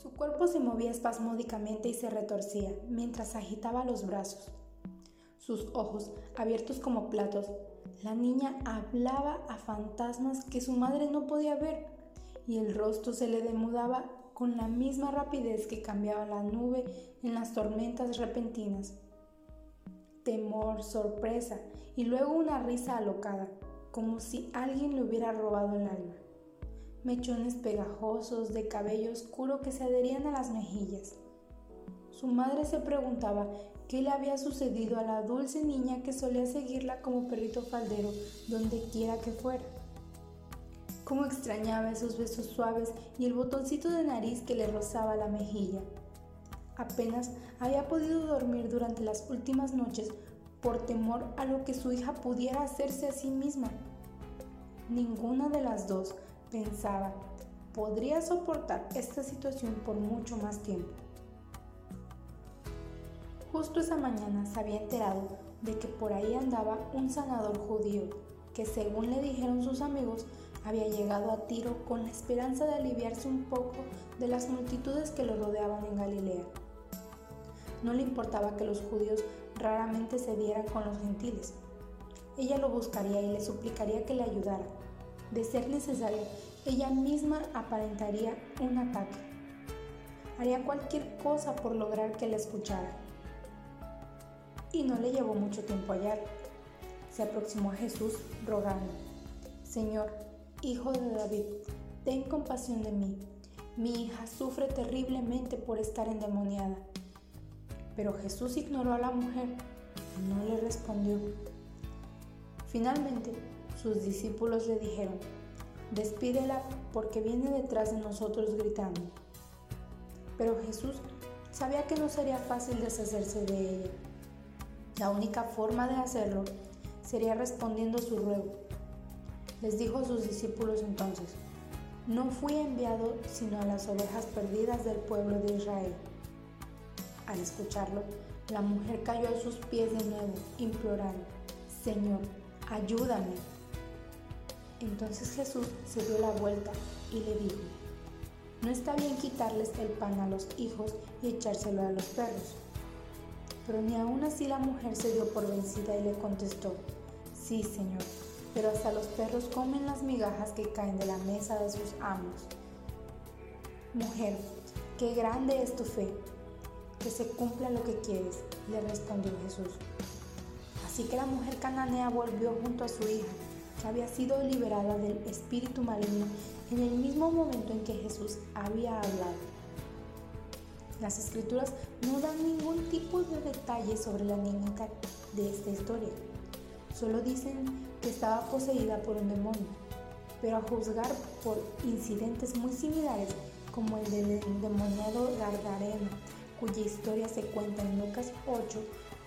Su cuerpo se movía espasmódicamente y se retorcía mientras agitaba los brazos. Sus ojos, abiertos como platos, la niña hablaba a fantasmas que su madre no podía ver y el rostro se le demudaba con la misma rapidez que cambiaba la nube en las tormentas repentinas. Temor, sorpresa y luego una risa alocada, como si alguien le hubiera robado el alma mechones pegajosos de cabello oscuro que se adherían a las mejillas. Su madre se preguntaba qué le había sucedido a la dulce niña que solía seguirla como perrito faldero donde quiera que fuera. Cómo extrañaba esos besos suaves y el botoncito de nariz que le rozaba la mejilla. Apenas había podido dormir durante las últimas noches por temor a lo que su hija pudiera hacerse a sí misma. Ninguna de las dos Pensaba, podría soportar esta situación por mucho más tiempo. Justo esa mañana se había enterado de que por ahí andaba un sanador judío que según le dijeron sus amigos había llegado a Tiro con la esperanza de aliviarse un poco de las multitudes que lo rodeaban en Galilea. No le importaba que los judíos raramente se dieran con los gentiles. Ella lo buscaría y le suplicaría que le ayudara de ser necesario, ella misma aparentaría un ataque. Haría cualquier cosa por lograr que la escuchara. Y no le llevó mucho tiempo hallar. Se aproximó a Jesús rogando, Señor, Hijo de David, ten compasión de mí. Mi hija sufre terriblemente por estar endemoniada. Pero Jesús ignoró a la mujer y no le respondió. Finalmente, sus discípulos le dijeron, despídela porque viene detrás de nosotros gritando. Pero Jesús sabía que no sería fácil deshacerse de ella. La única forma de hacerlo sería respondiendo su ruego. Les dijo a sus discípulos entonces, no fui enviado sino a las ovejas perdidas del pueblo de Israel. Al escucharlo, la mujer cayó a sus pies de nuevo, implorando, Señor, ayúdame. Entonces Jesús se dio la vuelta y le dijo, no está bien quitarles el pan a los hijos y echárselo a los perros. Pero ni aún así la mujer se dio por vencida y le contestó, sí, Señor, pero hasta los perros comen las migajas que caen de la mesa de sus amos. Mujer, qué grande es tu fe, que se cumpla lo que quieres, le respondió Jesús. Así que la mujer cananea volvió junto a su hija había sido liberada del espíritu maligno en el mismo momento en que Jesús había hablado. Las escrituras no dan ningún tipo de detalle sobre la niñita de esta historia. Solo dicen que estaba poseída por un demonio, pero a juzgar por incidentes muy similares como el del endemoniado Gardareno, cuya historia se cuenta en Lucas 8,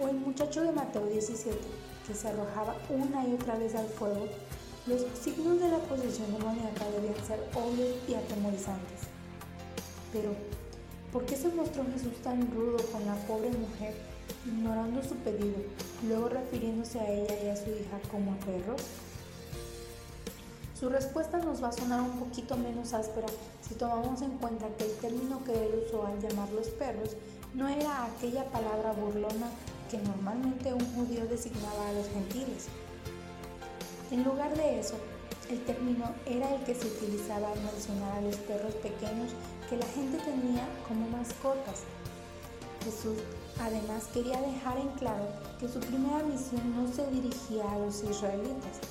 o el muchacho de Mateo 17, que se arrojaba una y otra vez al fuego, los signos de la posesión demoníaca debían ser obvios y atemorizantes. Pero, ¿por qué se mostró Jesús tan rudo con la pobre mujer, ignorando su pedido, luego refiriéndose a ella y a su hija como a perros? Su respuesta nos va a sonar un poquito menos áspera si tomamos en cuenta que el término que él usó al llamarlos perros no era aquella palabra burlona que normalmente un judío designaba a los gentiles. En lugar de eso, el término era el que se utilizaba al mencionar a los perros pequeños que la gente tenía como mascotas. Jesús además quería dejar en claro que su primera misión no se dirigía a los israelitas.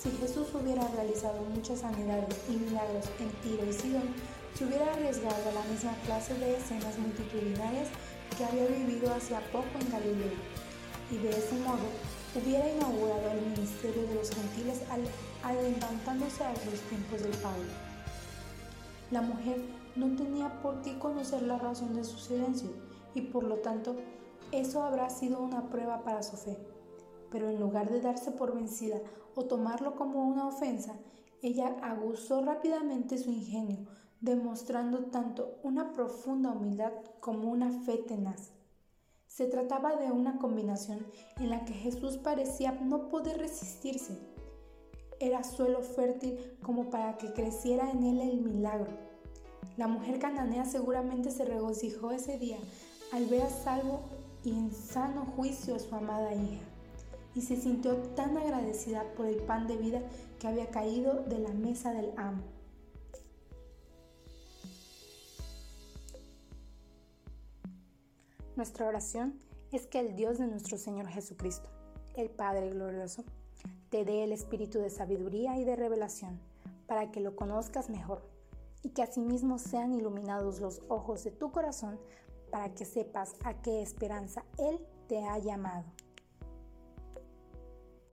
Si Jesús hubiera realizado muchas sanidades y milagros en Tiro y Sidón, se hubiera arriesgado a la misma clase de escenas multitudinarias que había vivido hacía poco en Galilea, y de ese modo hubiera inaugurado el ministerio de los gentiles al adelantándose a los tiempos del Padre. La mujer no tenía por qué conocer la razón de su silencio y por lo tanto eso habrá sido una prueba para su fe. Pero en lugar de darse por vencida o tomarlo como una ofensa, ella aguzó rápidamente su ingenio, demostrando tanto una profunda humildad como una fe tenaz. Se trataba de una combinación en la que Jesús parecía no poder resistirse. Era suelo fértil como para que creciera en él el milagro. La mujer cananea seguramente se regocijó ese día al ver a salvo y en sano juicio a su amada hija, y se sintió tan agradecida por el pan de vida que había caído de la mesa del amo. Nuestra oración es que el Dios de nuestro Señor Jesucristo, el Padre glorioso, te dé el espíritu de sabiduría y de revelación para que lo conozcas mejor y que asimismo sean iluminados los ojos de tu corazón para que sepas a qué esperanza Él te ha llamado